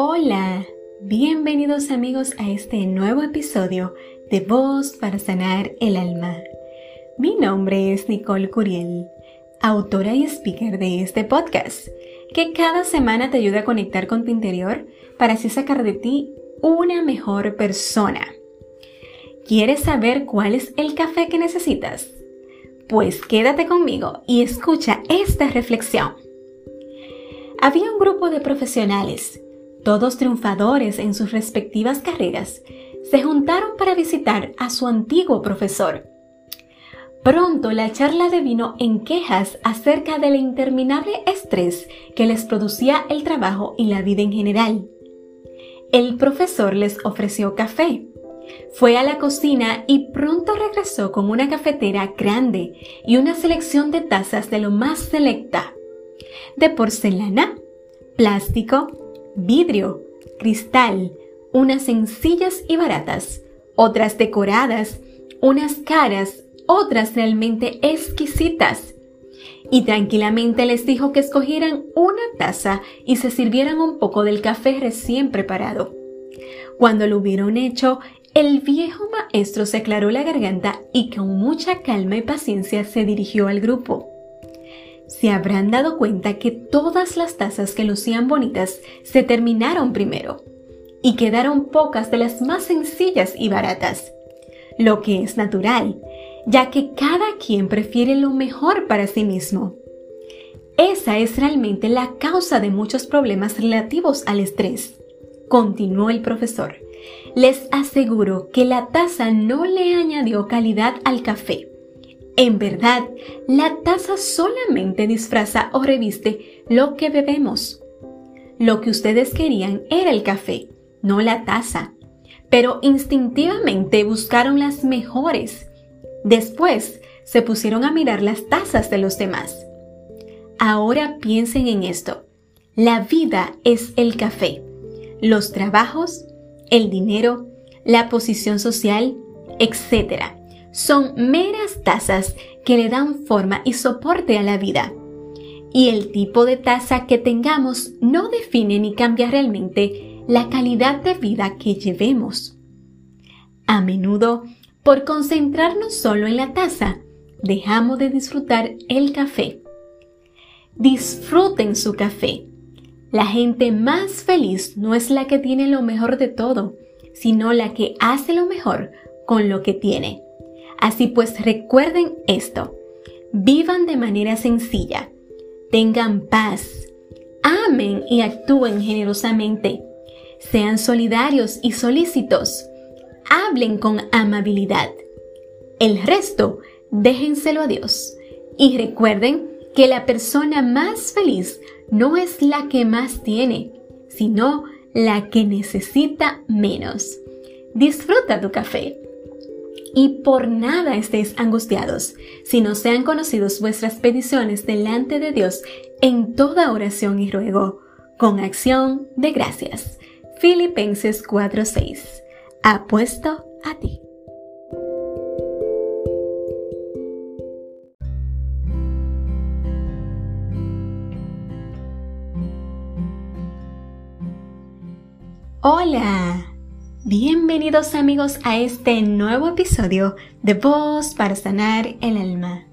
Hola, bienvenidos amigos a este nuevo episodio de Voz para Sanar el Alma. Mi nombre es Nicole Curiel, autora y speaker de este podcast, que cada semana te ayuda a conectar con tu interior para así sacar de ti una mejor persona. ¿Quieres saber cuál es el café que necesitas? Pues quédate conmigo y escucha esta reflexión. Había un grupo de profesionales todos triunfadores en sus respectivas carreras, se juntaron para visitar a su antiguo profesor. Pronto la charla devino en quejas acerca del interminable estrés que les producía el trabajo y la vida en general. El profesor les ofreció café. Fue a la cocina y pronto regresó con una cafetera grande y una selección de tazas de lo más selecta. De porcelana, plástico, vidrio, cristal, unas sencillas y baratas, otras decoradas, unas caras, otras realmente exquisitas. Y tranquilamente les dijo que escogieran una taza y se sirvieran un poco del café recién preparado. Cuando lo hubieron hecho, el viejo maestro se aclaró la garganta y con mucha calma y paciencia se dirigió al grupo se habrán dado cuenta que todas las tazas que lucían bonitas se terminaron primero y quedaron pocas de las más sencillas y baratas, lo que es natural, ya que cada quien prefiere lo mejor para sí mismo. Esa es realmente la causa de muchos problemas relativos al estrés, continuó el profesor. Les aseguro que la taza no le añadió calidad al café en verdad, la taza solamente disfraza o reviste lo que bebemos. Lo que ustedes querían era el café, no la taza, pero instintivamente buscaron las mejores. Después se pusieron a mirar las tazas de los demás. Ahora piensen en esto. La vida es el café, los trabajos, el dinero, la posición social, etc son meras tazas que le dan forma y soporte a la vida. Y el tipo de taza que tengamos no define ni cambia realmente la calidad de vida que llevemos. A menudo, por concentrarnos solo en la taza, dejamos de disfrutar el café. Disfruten su café. La gente más feliz no es la que tiene lo mejor de todo, sino la que hace lo mejor con lo que tiene. Así pues recuerden esto, vivan de manera sencilla, tengan paz, amen y actúen generosamente, sean solidarios y solícitos, hablen con amabilidad. El resto, déjenselo a Dios. Y recuerden que la persona más feliz no es la que más tiene, sino la que necesita menos. Disfruta tu café y por nada estéis angustiados, sino sean conocidos vuestras peticiones delante de Dios en toda oración y ruego, con acción de gracias. Filipenses 4:6. Apuesto a ti. Hola, Bienvenidos amigos a este nuevo episodio de Voz para Sanar el Alma.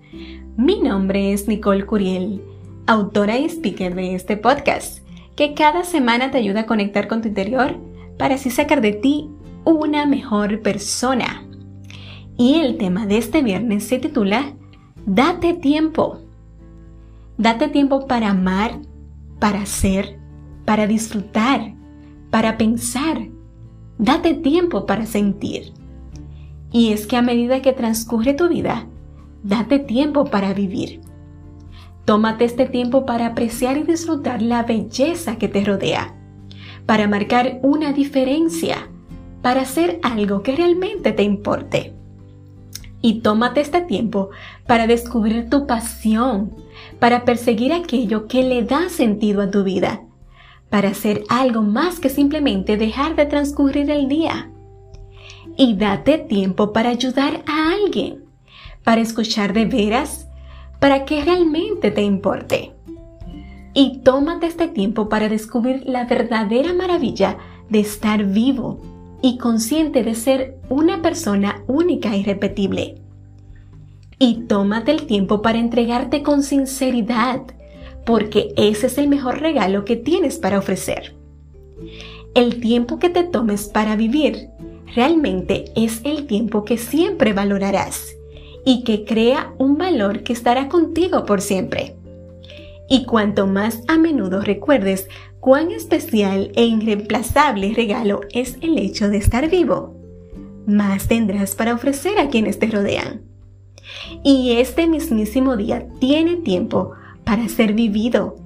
Mi nombre es Nicole Curiel, autora y speaker de este podcast, que cada semana te ayuda a conectar con tu interior para así sacar de ti una mejor persona. Y el tema de este viernes se titula Date tiempo. Date tiempo para amar, para ser, para disfrutar, para pensar Date tiempo para sentir. Y es que a medida que transcurre tu vida, date tiempo para vivir. Tómate este tiempo para apreciar y disfrutar la belleza que te rodea, para marcar una diferencia, para hacer algo que realmente te importe. Y tómate este tiempo para descubrir tu pasión, para perseguir aquello que le da sentido a tu vida para hacer algo más que simplemente dejar de transcurrir el día. Y date tiempo para ayudar a alguien, para escuchar de veras, para que realmente te importe. y tómate este tiempo para descubrir la verdadera maravilla de estar vivo y consciente de ser una persona única y repetible. Y tómate el tiempo para entregarte con sinceridad, porque ese es el mejor regalo que tienes para ofrecer. El tiempo que te tomes para vivir realmente es el tiempo que siempre valorarás y que crea un valor que estará contigo por siempre. Y cuanto más a menudo recuerdes cuán especial e irreemplazable regalo es el hecho de estar vivo, más tendrás para ofrecer a quienes te rodean. Y este mismísimo día tiene tiempo para ser vivido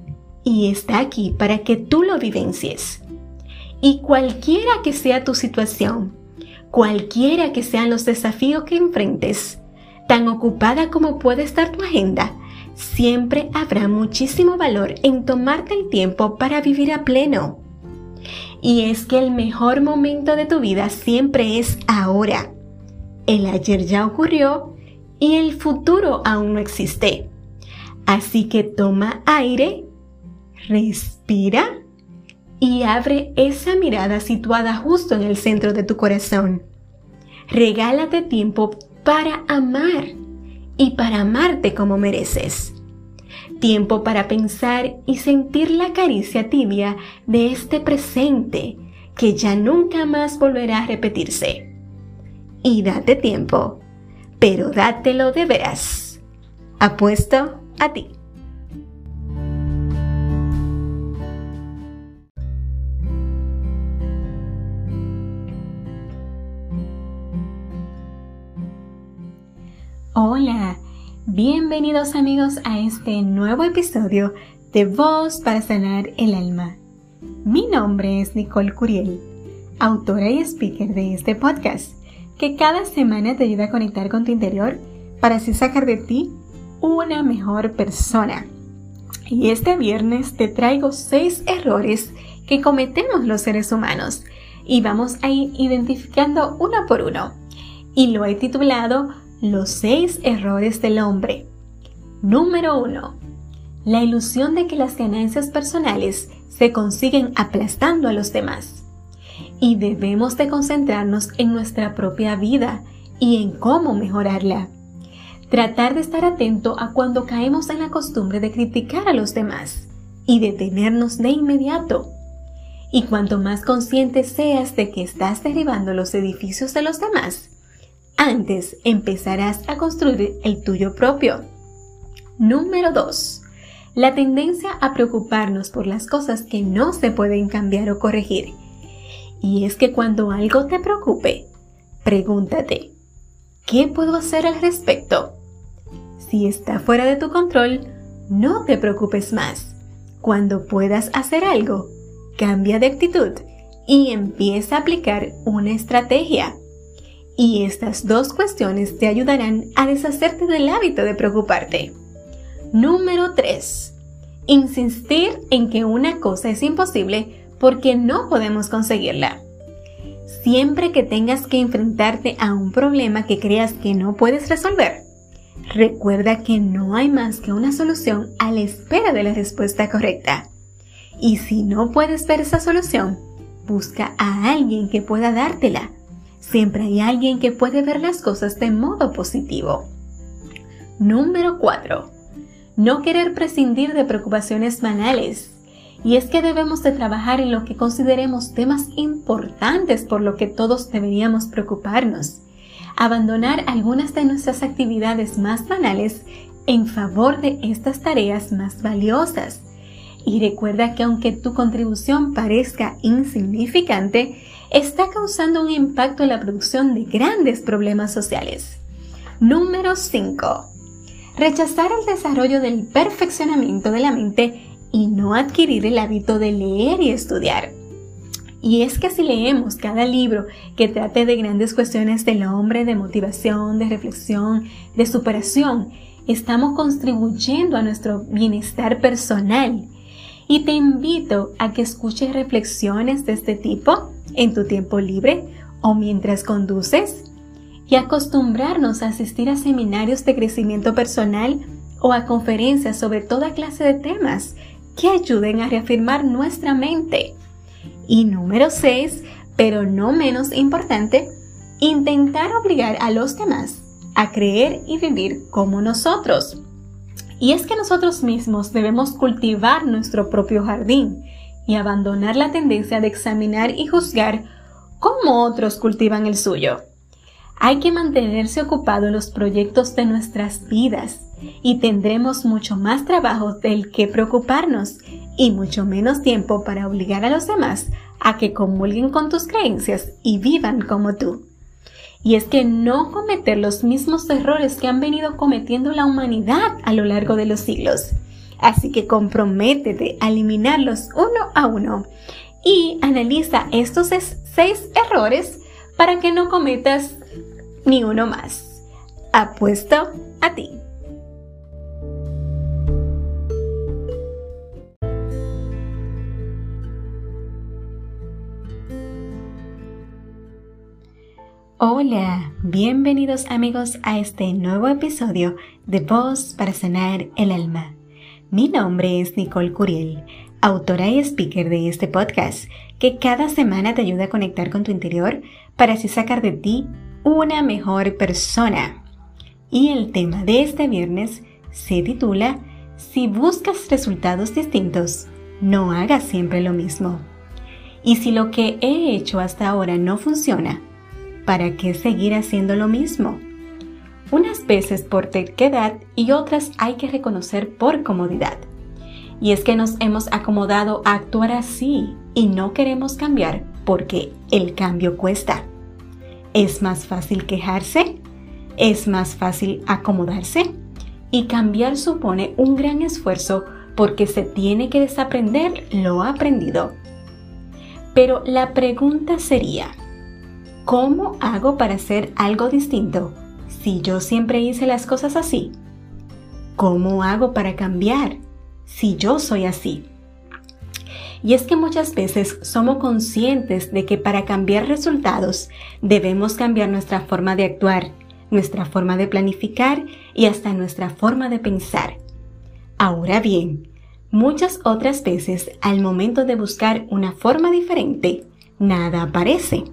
y está aquí para que tú lo vivencies. Y cualquiera que sea tu situación, cualquiera que sean los desafíos que enfrentes, tan ocupada como puede estar tu agenda, siempre habrá muchísimo valor en tomarte el tiempo para vivir a pleno. Y es que el mejor momento de tu vida siempre es ahora. El ayer ya ocurrió y el futuro aún no existe. Así que toma aire, respira y abre esa mirada situada justo en el centro de tu corazón. Regálate tiempo para amar y para amarte como mereces. Tiempo para pensar y sentir la caricia tibia de este presente que ya nunca más volverá a repetirse. Y date tiempo, pero dátelo de veras. Apuesto a ti. Hola, bienvenidos amigos a este nuevo episodio de Voz para Sanar el Alma. Mi nombre es Nicole Curiel, autora y speaker de este podcast, que cada semana te ayuda a conectar con tu interior para así sacar de ti una mejor persona. Y este viernes te traigo seis errores que cometemos los seres humanos y vamos a ir identificando uno por uno. Y lo he titulado Los seis errores del hombre. Número 1. La ilusión de que las ganancias personales se consiguen aplastando a los demás. Y debemos de concentrarnos en nuestra propia vida y en cómo mejorarla. Tratar de estar atento a cuando caemos en la costumbre de criticar a los demás y detenernos de inmediato. Y cuanto más consciente seas de que estás derribando los edificios de los demás, antes empezarás a construir el tuyo propio. Número 2. La tendencia a preocuparnos por las cosas que no se pueden cambiar o corregir. Y es que cuando algo te preocupe, pregúntate, ¿qué puedo hacer al respecto? Si está fuera de tu control, no te preocupes más. Cuando puedas hacer algo, cambia de actitud y empieza a aplicar una estrategia. Y estas dos cuestiones te ayudarán a deshacerte del hábito de preocuparte. Número 3. Insistir en que una cosa es imposible porque no podemos conseguirla. Siempre que tengas que enfrentarte a un problema que creas que no puedes resolver, Recuerda que no hay más que una solución a la espera de la respuesta correcta. Y si no puedes ver esa solución, busca a alguien que pueda dártela. Siempre hay alguien que puede ver las cosas de modo positivo. Número 4. No querer prescindir de preocupaciones banales. Y es que debemos de trabajar en lo que consideremos temas importantes por lo que todos deberíamos preocuparnos abandonar algunas de nuestras actividades más banales en favor de estas tareas más valiosas. Y recuerda que aunque tu contribución parezca insignificante, está causando un impacto en la producción de grandes problemas sociales. Número 5. Rechazar el desarrollo del perfeccionamiento de la mente y no adquirir el hábito de leer y estudiar. Y es que si leemos cada libro que trate de grandes cuestiones del hombre, de motivación, de reflexión, de superación, estamos contribuyendo a nuestro bienestar personal. Y te invito a que escuches reflexiones de este tipo en tu tiempo libre o mientras conduces y acostumbrarnos a asistir a seminarios de crecimiento personal o a conferencias sobre toda clase de temas que ayuden a reafirmar nuestra mente. Y número 6, pero no menos importante, intentar obligar a los demás a creer y vivir como nosotros. Y es que nosotros mismos debemos cultivar nuestro propio jardín y abandonar la tendencia de examinar y juzgar cómo otros cultivan el suyo. Hay que mantenerse ocupado en los proyectos de nuestras vidas y tendremos mucho más trabajo del que preocuparnos y mucho menos tiempo para obligar a los demás a que comulguen con tus creencias y vivan como tú. Y es que no cometer los mismos errores que han venido cometiendo la humanidad a lo largo de los siglos. Así que comprométete a eliminarlos uno a uno y analiza estos seis errores para que no cometas ni uno más. Apuesto a ti. Hola, bienvenidos amigos a este nuevo episodio de Voz para sanar el alma. Mi nombre es Nicole Curiel, autora y speaker de este podcast, que cada semana te ayuda a conectar con tu interior para así sacar de ti una mejor persona. Y el tema de este viernes se titula Si buscas resultados distintos, no hagas siempre lo mismo. Y si lo que he hecho hasta ahora no funciona, ¿para qué seguir haciendo lo mismo? Unas veces por terquedad y otras hay que reconocer por comodidad. Y es que nos hemos acomodado a actuar así y no queremos cambiar porque el cambio cuesta. ¿Es más fácil quejarse? ¿Es más fácil acomodarse? Y cambiar supone un gran esfuerzo porque se tiene que desaprender lo aprendido. Pero la pregunta sería, ¿Cómo hago para hacer algo distinto si yo siempre hice las cosas así? ¿Cómo hago para cambiar si yo soy así? Y es que muchas veces somos conscientes de que para cambiar resultados debemos cambiar nuestra forma de actuar, nuestra forma de planificar y hasta nuestra forma de pensar. Ahora bien, muchas otras veces al momento de buscar una forma diferente, nada aparece.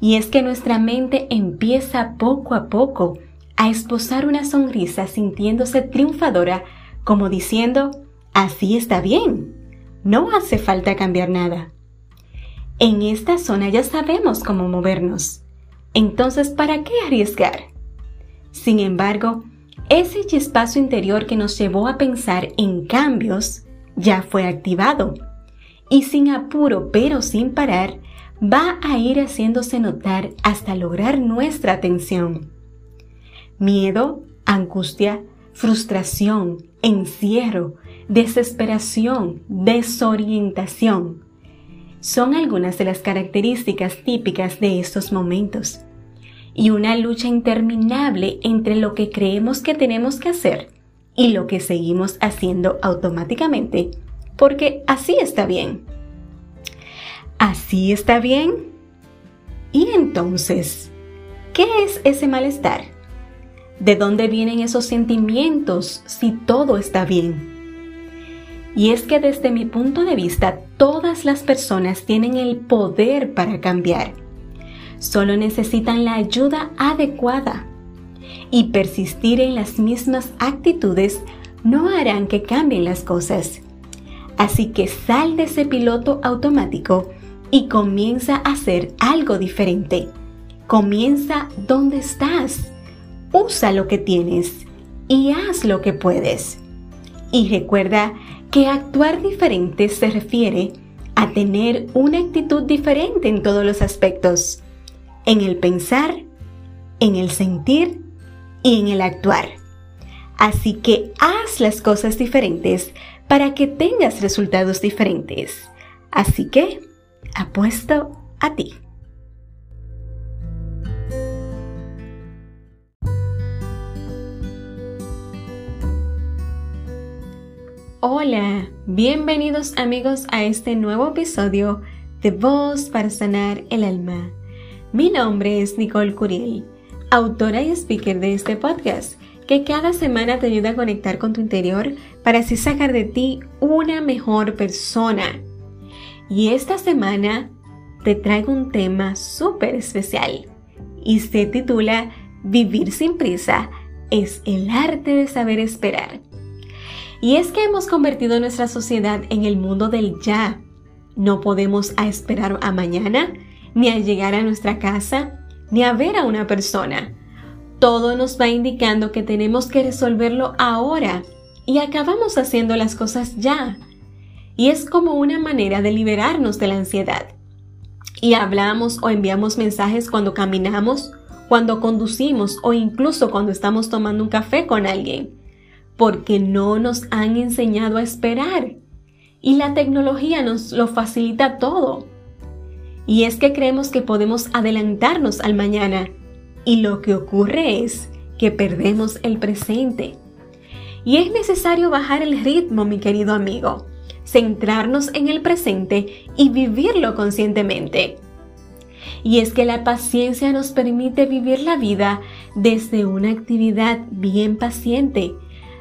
Y es que nuestra mente empieza poco a poco a esbozar una sonrisa sintiéndose triunfadora, como diciendo, así está bien, no hace falta cambiar nada. En esta zona ya sabemos cómo movernos. Entonces, ¿para qué arriesgar? Sin embargo, ese espacio interior que nos llevó a pensar en cambios ya fue activado. Y sin apuro, pero sin parar, va a ir haciéndose notar hasta lograr nuestra atención. Miedo, angustia, frustración, encierro, desesperación, desorientación. Son algunas de las características típicas de estos momentos. Y una lucha interminable entre lo que creemos que tenemos que hacer y lo que seguimos haciendo automáticamente, porque así está bien. ¿Así está bien? ¿Y entonces, qué es ese malestar? ¿De dónde vienen esos sentimientos si todo está bien? Y es que desde mi punto de vista, todas las personas tienen el poder para cambiar. Solo necesitan la ayuda adecuada. Y persistir en las mismas actitudes no harán que cambien las cosas. Así que sal de ese piloto automático y comienza a hacer algo diferente. Comienza donde estás. Usa lo que tienes y haz lo que puedes. Y recuerda que actuar diferente se refiere a tener una actitud diferente en todos los aspectos. En el pensar, en el sentir y en el actuar. Así que haz las cosas diferentes para que tengas resultados diferentes. Así que apuesto a ti. Hola, bienvenidos amigos a este nuevo episodio de Voz para Sanar el Alma. Mi nombre es Nicole Curiel, autora y speaker de este podcast que cada semana te ayuda a conectar con tu interior para así sacar de ti una mejor persona. Y esta semana te traigo un tema súper especial y se titula Vivir sin prisa es el arte de saber esperar. Y es que hemos convertido nuestra sociedad en el mundo del ya. No podemos esperar a mañana, ni a llegar a nuestra casa, ni a ver a una persona. Todo nos va indicando que tenemos que resolverlo ahora y acabamos haciendo las cosas ya. Y es como una manera de liberarnos de la ansiedad. Y hablamos o enviamos mensajes cuando caminamos, cuando conducimos o incluso cuando estamos tomando un café con alguien, porque no nos han enseñado a esperar. Y la tecnología nos lo facilita todo. Y es que creemos que podemos adelantarnos al mañana. Y lo que ocurre es que perdemos el presente. Y es necesario bajar el ritmo, mi querido amigo, centrarnos en el presente y vivirlo conscientemente. Y es que la paciencia nos permite vivir la vida desde una actividad bien paciente.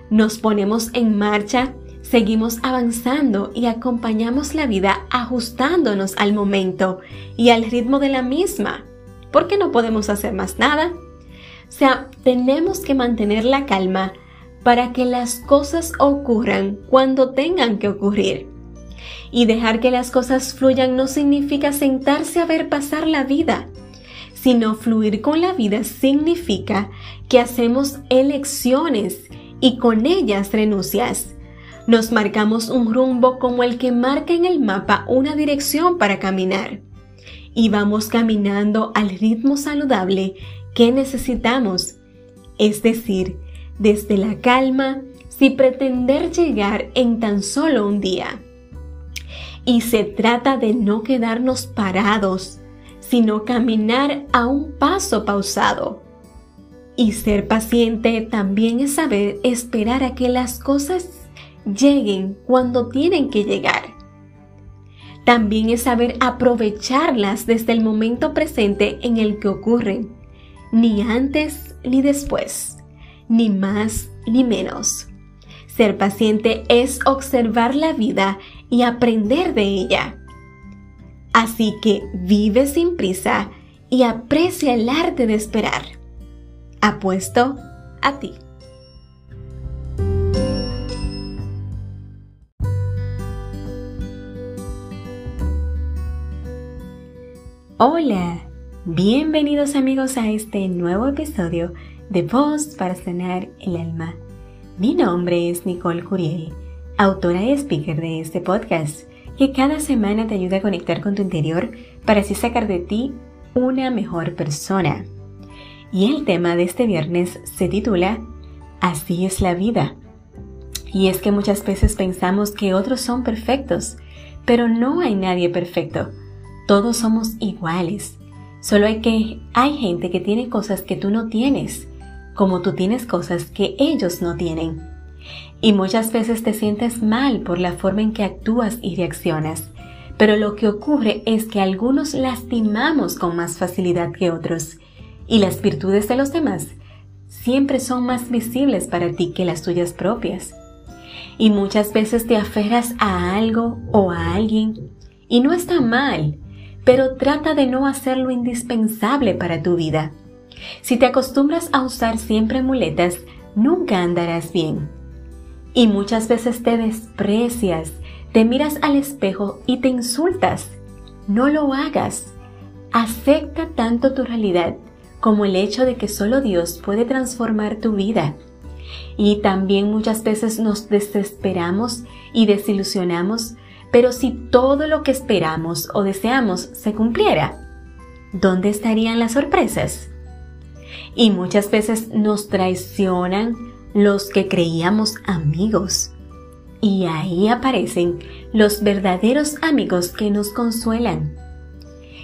Nos ponemos en marcha seguimos avanzando y acompañamos la vida ajustándonos al momento y al ritmo de la misma, porque no podemos hacer más nada. O sea, tenemos que mantener la calma para que las cosas ocurran cuando tengan que ocurrir. Y dejar que las cosas fluyan no significa sentarse a ver pasar la vida, sino fluir con la vida significa que hacemos elecciones y con ellas renuncias nos marcamos un rumbo como el que marca en el mapa una dirección para caminar. Y vamos caminando al ritmo saludable que necesitamos, es decir, desde la calma, sin pretender llegar en tan solo un día. Y se trata de no quedarnos parados, sino caminar a un paso pausado. Y ser paciente también es saber esperar a que las cosas lleguen cuando tienen que llegar. También es saber aprovecharlas desde el momento presente en el que ocurren, ni antes ni después, ni más ni menos. Ser paciente es observar la vida y aprender de ella. Así que vive sin prisa y aprecia el arte de esperar. Apuesto a ti. Hola, bienvenidos amigos a este nuevo episodio de Voz para sanar el alma. Mi nombre es Nicole Curiel, autora y speaker de este podcast, que cada semana te ayuda a conectar con tu interior para así sacar de ti una mejor persona. Y el tema de este viernes se titula Así es la vida. Y es que muchas veces pensamos que otros son perfectos, pero no hay nadie perfecto todos somos iguales. Solo hay que hay gente que tiene cosas que tú no tienes, como tú tienes cosas que ellos no tienen. Y muchas veces te sientes mal por la forma en que actúas y reaccionas. Pero lo que ocurre es que algunos lastimamos con más facilidad que otros. Y las virtudes de los demás siempre son más visibles para ti que las tuyas propias. Y muchas veces te aferras a algo o a alguien. Y no está mal, pero trata de no hacerlo indispensable para tu vida. Si te acostumbras a usar siempre muletas, nunca andarás bien. Y muchas veces te desprecias, te miras al espejo y te insultas. No lo hagas. Acepta tanto tu realidad como el hecho de que solo Dios puede transformar tu vida. Y también muchas veces nos desesperamos y desilusionamos pero si todo lo que esperamos o deseamos se cumpliera, ¿dónde estarían las sorpresas? Y muchas veces nos traicionan los que creíamos amigos. Y ahí aparecen los verdaderos amigos que nos consuelan.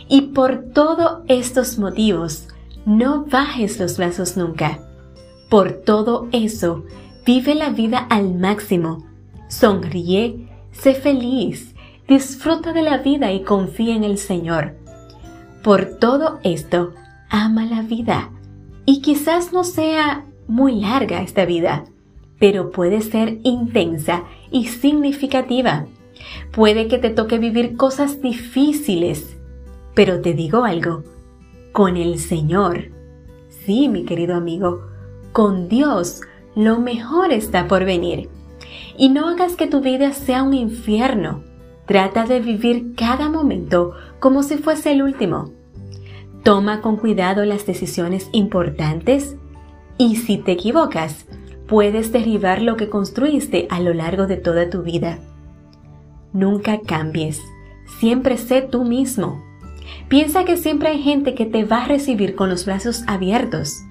Y por todos estos motivos, no bajes los brazos nunca. Por todo eso, vive la vida al máximo. Sonríe Sé feliz, disfruta de la vida y confía en el Señor. Por todo esto, ama la vida. Y quizás no sea muy larga esta vida, pero puede ser intensa y significativa. Puede que te toque vivir cosas difíciles, pero te digo algo, con el Señor, sí, mi querido amigo, con Dios, lo mejor está por venir. Y no hagas que tu vida sea un infierno. Trata de vivir cada momento como si fuese el último. Toma con cuidado las decisiones importantes y si te equivocas, puedes derribar lo que construiste a lo largo de toda tu vida. Nunca cambies, siempre sé tú mismo. Piensa que siempre hay gente que te va a recibir con los brazos abiertos.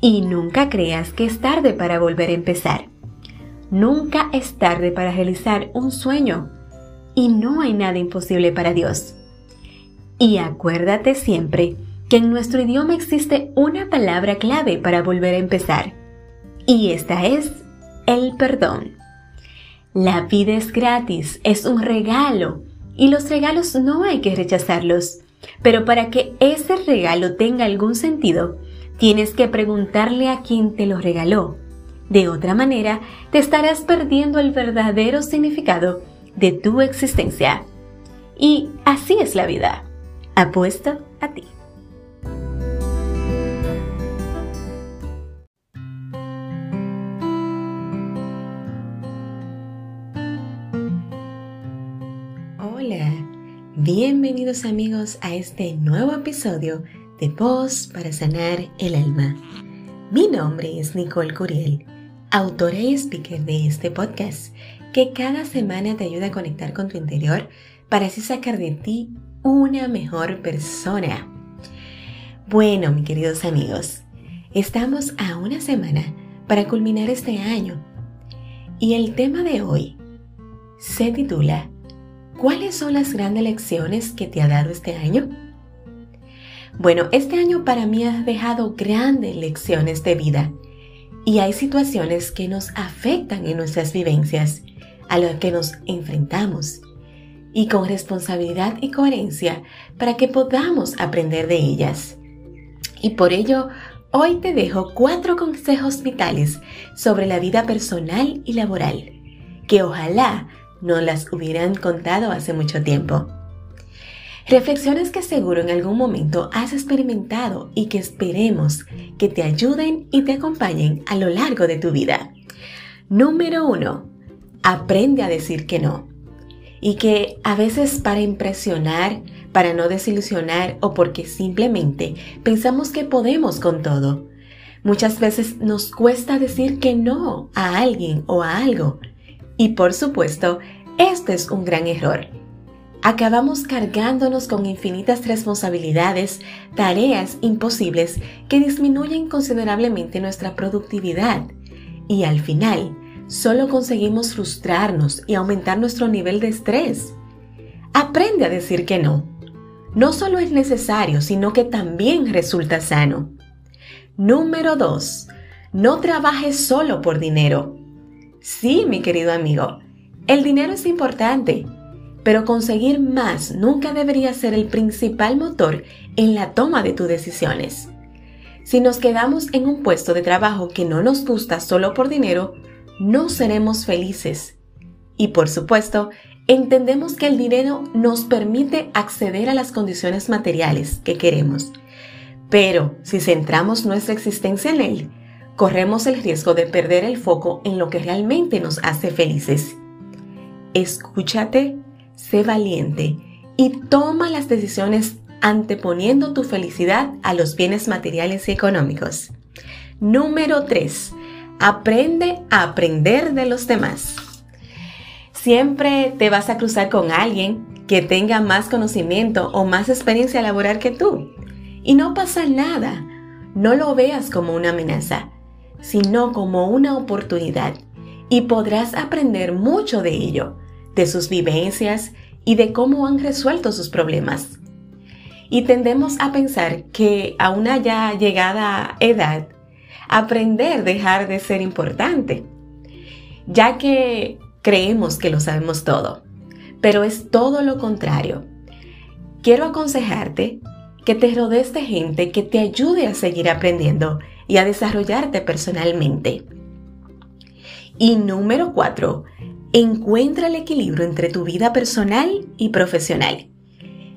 Y nunca creas que es tarde para volver a empezar. Nunca es tarde para realizar un sueño. Y no hay nada imposible para Dios. Y acuérdate siempre que en nuestro idioma existe una palabra clave para volver a empezar. Y esta es el perdón. La vida es gratis, es un regalo, y los regalos no hay que rechazarlos. Pero para que ese regalo tenga algún sentido, tienes que preguntarle a quien te lo regaló. De otra manera, te estarás perdiendo el verdadero significado de tu existencia. Y así es la vida. Apuesto a ti. Hola, bienvenidos amigos a este nuevo episodio de Voz para Sanar el Alma. Mi nombre es Nicole Curiel, autora y speaker de este podcast que cada semana te ayuda a conectar con tu interior para así sacar de ti una mejor persona. Bueno, mis queridos amigos, estamos a una semana para culminar este año y el tema de hoy se titula ¿Cuáles son las grandes lecciones que te ha dado este año? Bueno, este año para mí ha dejado grandes lecciones de vida y hay situaciones que nos afectan en nuestras vivencias, a las que nos enfrentamos y con responsabilidad y coherencia para que podamos aprender de ellas. Y por ello, hoy te dejo cuatro consejos vitales sobre la vida personal y laboral, que ojalá no las hubieran contado hace mucho tiempo. Reflexiones que seguro en algún momento has experimentado y que esperemos que te ayuden y te acompañen a lo largo de tu vida. Número 1. Aprende a decir que no y que a veces para impresionar, para no desilusionar o porque simplemente pensamos que podemos con todo. Muchas veces nos cuesta decir que no a alguien o a algo. Y por supuesto, este es un gran error. Acabamos cargándonos con infinitas responsabilidades, tareas imposibles que disminuyen considerablemente nuestra productividad. Y al final, solo conseguimos frustrarnos y aumentar nuestro nivel de estrés. Aprende a decir que no. No solo es necesario, sino que también resulta sano. Número 2. No trabajes solo por dinero. Sí, mi querido amigo, el dinero es importante, pero conseguir más nunca debería ser el principal motor en la toma de tus decisiones. Si nos quedamos en un puesto de trabajo que no nos gusta solo por dinero, no seremos felices. Y por supuesto, entendemos que el dinero nos permite acceder a las condiciones materiales que queremos. Pero si centramos nuestra existencia en él, corremos el riesgo de perder el foco en lo que realmente nos hace felices. Escúchate, sé valiente y toma las decisiones anteponiendo tu felicidad a los bienes materiales y económicos. Número 3. Aprende a aprender de los demás. Siempre te vas a cruzar con alguien que tenga más conocimiento o más experiencia laboral que tú. Y no pasa nada. No lo veas como una amenaza, sino como una oportunidad. Y podrás aprender mucho de ello, de sus vivencias y de cómo han resuelto sus problemas. Y tendemos a pensar que a una ya llegada edad aprender dejar de ser importante, ya que creemos que lo sabemos todo, pero es todo lo contrario. Quiero aconsejarte que te rodees de gente que te ayude a seguir aprendiendo y a desarrollarte personalmente. Y número 4. Encuentra el equilibrio entre tu vida personal y profesional.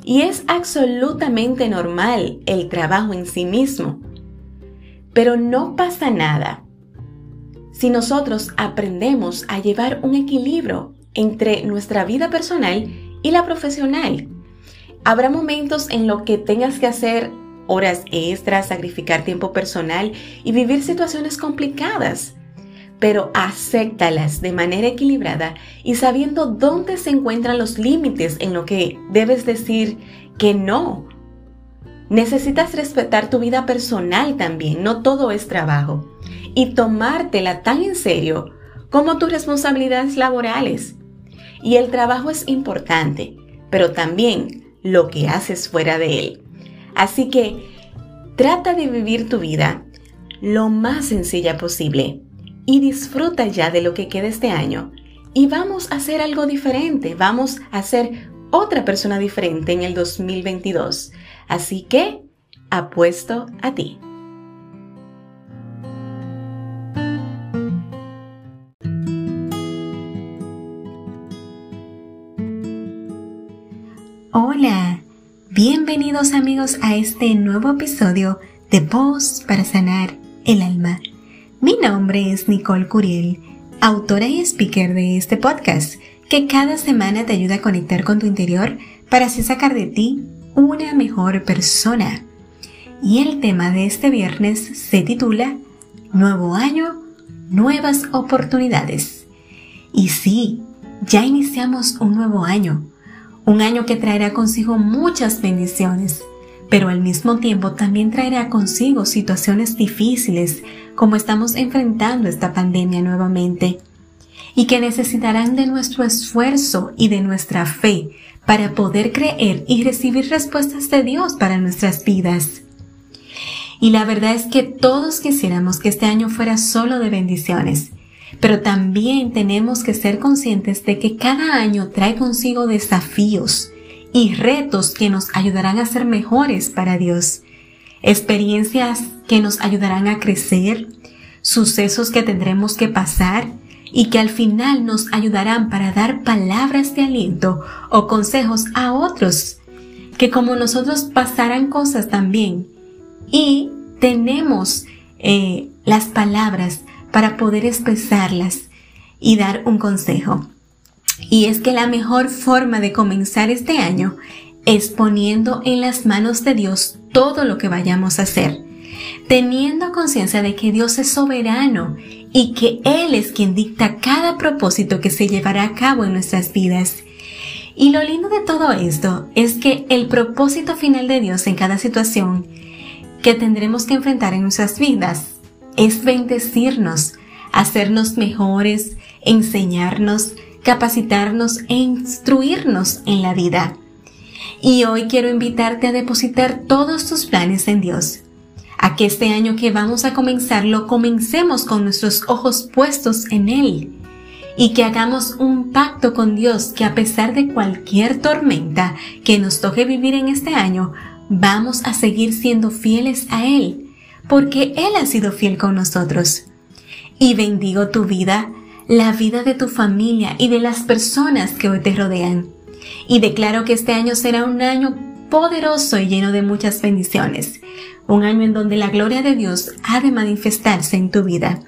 Y es absolutamente normal el trabajo en sí mismo. Pero no pasa nada si nosotros aprendemos a llevar un equilibrio entre nuestra vida personal y la profesional. Habrá momentos en los que tengas que hacer horas extras, sacrificar tiempo personal y vivir situaciones complicadas, pero acéptalas de manera equilibrada y sabiendo dónde se encuentran los límites en lo que debes decir que no. Necesitas respetar tu vida personal también, no todo es trabajo y tomártela tan en serio como tus responsabilidades laborales. Y el trabajo es importante, pero también lo que haces fuera de él. Así que trata de vivir tu vida lo más sencilla posible y disfruta ya de lo que queda este año. Y vamos a hacer algo diferente, vamos a ser otra persona diferente en el 2022. Así que apuesto a ti. Hola, bienvenidos amigos a este nuevo episodio de Voz para Sanar el Alma. Mi nombre es Nicole Curiel, autora y speaker de este podcast que cada semana te ayuda a conectar con tu interior para así sacar de ti una mejor persona. Y el tema de este viernes se titula Nuevo año, nuevas oportunidades. Y sí, ya iniciamos un nuevo año un año que traerá consigo muchas bendiciones, pero al mismo tiempo también traerá consigo situaciones difíciles como estamos enfrentando esta pandemia nuevamente, y que necesitarán de nuestro esfuerzo y de nuestra fe para poder creer y recibir respuestas de Dios para nuestras vidas. Y la verdad es que todos quisiéramos que este año fuera solo de bendiciones, pero también tenemos que ser conscientes de que cada año trae consigo desafíos y retos que nos ayudarán a ser mejores para Dios, experiencias que nos ayudarán a crecer, sucesos que tendremos que pasar y que al final nos ayudarán para dar palabras de aliento o consejos a otros, que como nosotros pasarán cosas también y tenemos eh, las palabras para poder expresarlas y dar un consejo. Y es que la mejor forma de comenzar este año es poniendo en las manos de Dios todo lo que vayamos a hacer, teniendo conciencia de que Dios es soberano y que Él es quien dicta cada propósito que se llevará a cabo en nuestras vidas. Y lo lindo de todo esto es que el propósito final de Dios en cada situación que tendremos que enfrentar en nuestras vidas es bendecirnos, hacernos mejores, enseñarnos, capacitarnos e instruirnos en la vida. Y hoy quiero invitarte a depositar todos tus planes en Dios. A que este año que vamos a comenzar lo comencemos con nuestros ojos puestos en Él. Y que hagamos un pacto con Dios que a pesar de cualquier tormenta que nos toque vivir en este año, vamos a seguir siendo fieles a Él porque Él ha sido fiel con nosotros. Y bendigo tu vida, la vida de tu familia y de las personas que hoy te rodean. Y declaro que este año será un año poderoso y lleno de muchas bendiciones. Un año en donde la gloria de Dios ha de manifestarse en tu vida.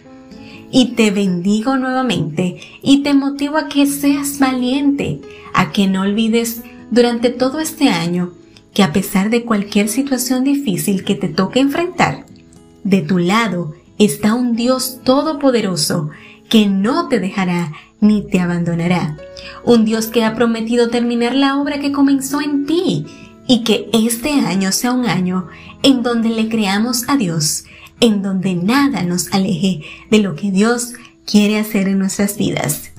Y te bendigo nuevamente y te motivo a que seas valiente, a que no olvides durante todo este año que a pesar de cualquier situación difícil que te toque enfrentar, de tu lado está un Dios todopoderoso que no te dejará ni te abandonará. Un Dios que ha prometido terminar la obra que comenzó en ti y que este año sea un año en donde le creamos a Dios, en donde nada nos aleje de lo que Dios quiere hacer en nuestras vidas.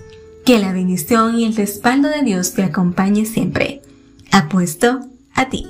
Que la bendición y el respaldo de Dios te acompañe siempre. Apuesto a ti.